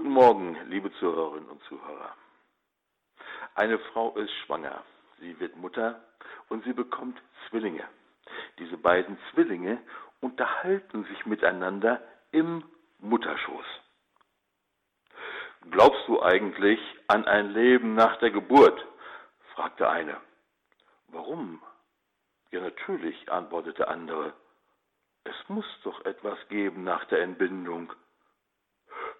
Guten Morgen, liebe Zuhörerinnen und Zuhörer. Eine Frau ist schwanger, sie wird Mutter und sie bekommt Zwillinge. Diese beiden Zwillinge unterhalten sich miteinander im Mutterschoß. Glaubst du eigentlich an ein Leben nach der Geburt? fragte eine. Warum? Ja, natürlich, antwortete der andere. Es muss doch etwas geben nach der Entbindung.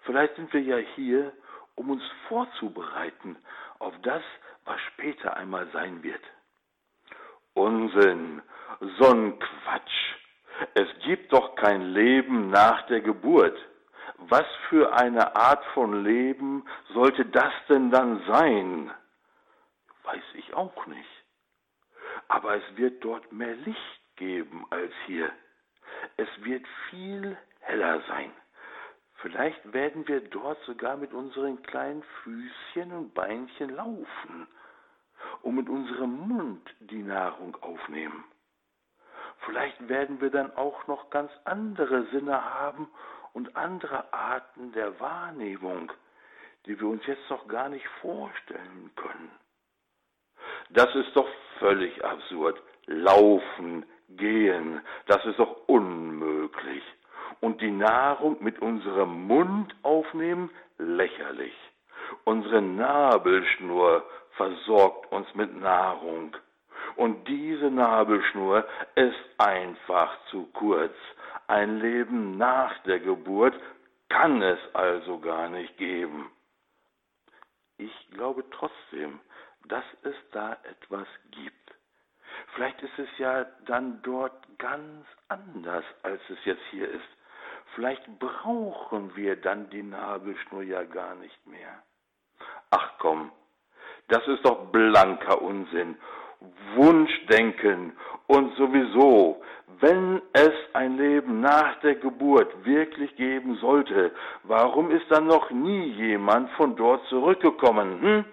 Vielleicht sind wir ja hier, um uns vorzubereiten auf das, was später einmal sein wird. Unsinn, so ein Quatsch. Es gibt doch kein Leben nach der Geburt. Was für eine Art von Leben sollte das denn dann sein? Weiß ich auch nicht. Aber es wird dort mehr Licht geben als hier. Es wird viel heller sein. Vielleicht werden wir dort sogar mit unseren kleinen Füßchen und Beinchen laufen und mit unserem Mund die Nahrung aufnehmen. Vielleicht werden wir dann auch noch ganz andere Sinne haben und andere Arten der Wahrnehmung, die wir uns jetzt noch gar nicht vorstellen können. Das ist doch völlig absurd. Laufen, gehen, das ist doch unmöglich und die Nahrung mit unserem Mund aufnehmen, lächerlich. Unsere Nabelschnur versorgt uns mit Nahrung. Und diese Nabelschnur ist einfach zu kurz. Ein Leben nach der Geburt kann es also gar nicht geben. Ich glaube trotzdem, dass es da etwas gibt. Vielleicht ist es ja dann dort ganz anders, als es jetzt hier ist. Vielleicht brauchen wir dann die Nabelschnur ja gar nicht mehr. Ach komm, das ist doch blanker Unsinn. Wunschdenken und sowieso, wenn es ein Leben nach der Geburt wirklich geben sollte, warum ist dann noch nie jemand von dort zurückgekommen? Hm?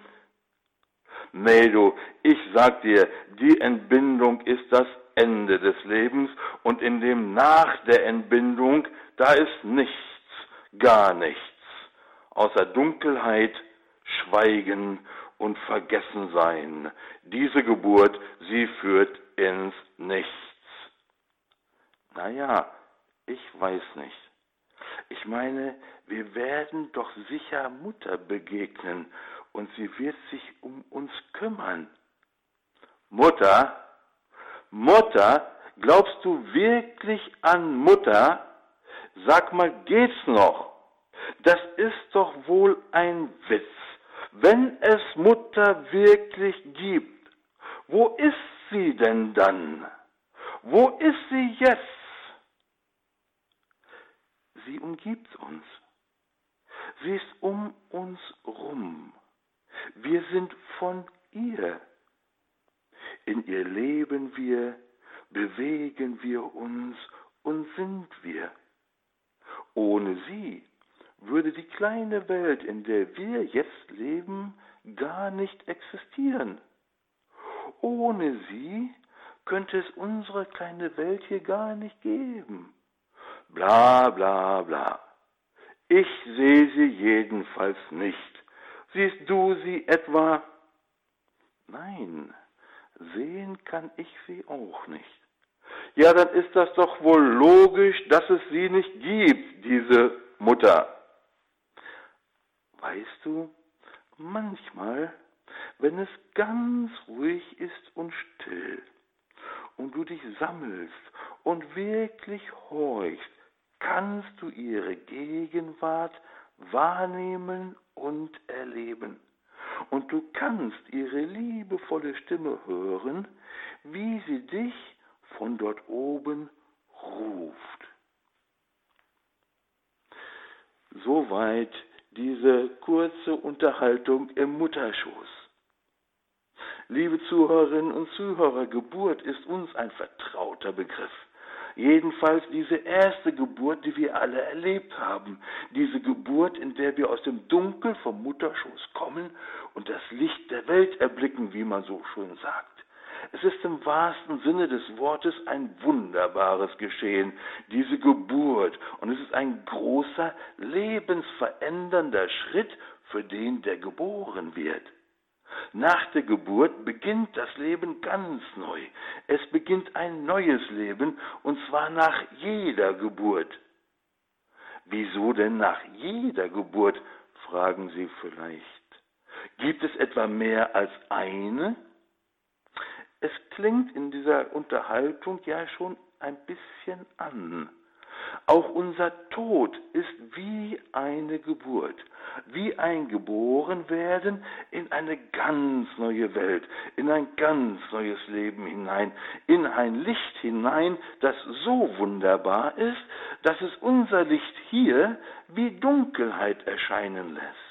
Nee, du, ich sag dir, die Entbindung ist das Ende des Lebens und in dem nach der Entbindung, da ist nichts, gar nichts, außer Dunkelheit, Schweigen und Vergessensein. Diese Geburt, sie führt ins Nichts. Naja, ich weiß nicht. Ich meine, wir werden doch sicher Mutter begegnen und sie wird sich um uns kümmern. Mutter? Mutter? Glaubst du wirklich an Mutter? Sag mal, geht's noch? Das ist doch wohl ein Witz. Wenn es Mutter wirklich gibt, wo ist sie denn dann? Wo ist sie jetzt? Sie umgibt uns. Sie ist um uns rum. Wir sind von ihr. In ihr leben wir, bewegen wir uns und sind wir. Ohne sie würde die kleine Welt, in der wir jetzt leben, gar nicht existieren. Ohne sie könnte es unsere kleine Welt hier gar nicht geben. Bla bla bla. Ich sehe sie jedenfalls nicht. Siehst du sie etwa? Nein, sehen kann ich sie auch nicht. Ja, dann ist das doch wohl logisch, dass es sie nicht gibt, diese Mutter. Weißt du, manchmal, wenn es ganz ruhig ist und still und du dich sammelst und wirklich horchst, kannst du ihre Gegenwart wahrnehmen und erleben. Und du kannst ihre liebevolle Stimme hören, wie sie dich von dort oben ruft. Soweit diese kurze Unterhaltung im Mutterschoß. Liebe Zuhörerinnen und Zuhörer, Geburt ist uns ein vertrauter Begriff. Jedenfalls diese erste Geburt, die wir alle erlebt haben. Diese Geburt, in der wir aus dem Dunkel vom Mutterschoß kommen und das Licht der Welt erblicken, wie man so schön sagt. Es ist im wahrsten Sinne des Wortes ein wunderbares Geschehen, diese Geburt, und es ist ein großer, lebensverändernder Schritt für den, der geboren wird. Nach der Geburt beginnt das Leben ganz neu. Es beginnt ein neues Leben, und zwar nach jeder Geburt. Wieso denn nach jeder Geburt, fragen Sie vielleicht. Gibt es etwa mehr als eine? Es klingt in dieser Unterhaltung ja schon ein bisschen an. Auch unser Tod ist wie eine Geburt, wie ein Geborenwerden in eine ganz neue Welt, in ein ganz neues Leben hinein, in ein Licht hinein, das so wunderbar ist, dass es unser Licht hier wie Dunkelheit erscheinen lässt.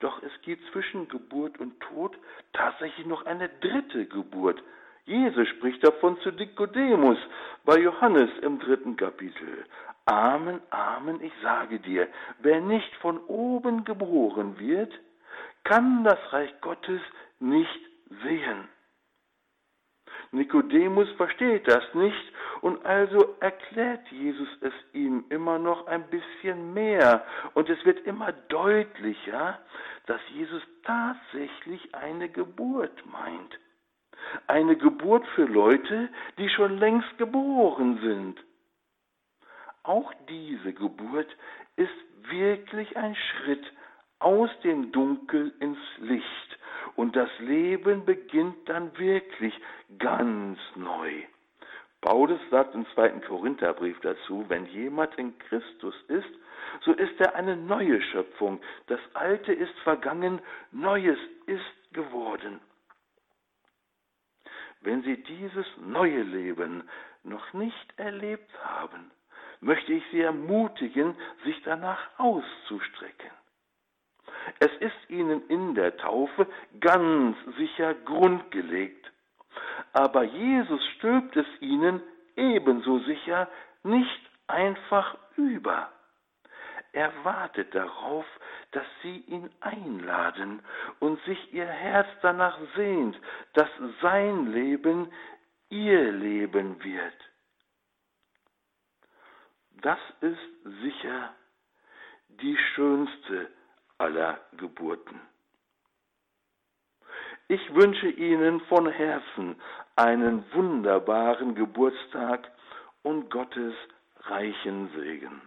Doch es gibt zwischen Geburt und Tod tatsächlich noch eine dritte Geburt. Jesus spricht davon zu Nikodemus bei Johannes im dritten Kapitel. Amen, Amen, ich sage dir, wer nicht von oben geboren wird, kann das Reich Gottes nicht sehen. Nikodemus versteht das nicht und also erklärt Jesus es ihm immer noch ein bisschen mehr und es wird immer deutlicher, dass Jesus tatsächlich eine Geburt meint. Eine Geburt für Leute, die schon längst geboren sind. Auch diese Geburt ist wirklich ein Schritt aus dem Dunkel ins Licht und das Leben beginnt dann wirklich ganz neu. Paulus sagt im zweiten Korintherbrief dazu, wenn jemand in Christus ist, so ist er eine neue Schöpfung. Das Alte ist vergangen, Neues ist geworden. Wenn Sie dieses neue Leben noch nicht erlebt haben, möchte ich Sie ermutigen, sich danach auszustrecken. Es ist ihnen in der Taufe ganz sicher grundgelegt. Aber Jesus stülpt es ihnen ebenso sicher nicht einfach über. Er wartet darauf, dass sie ihn einladen und sich ihr Herz danach sehnt, dass sein Leben ihr Leben wird. Das ist sicher die schönste aller Geburten. Ich wünsche Ihnen von Herzen einen wunderbaren Geburtstag und Gottes reichen Segen.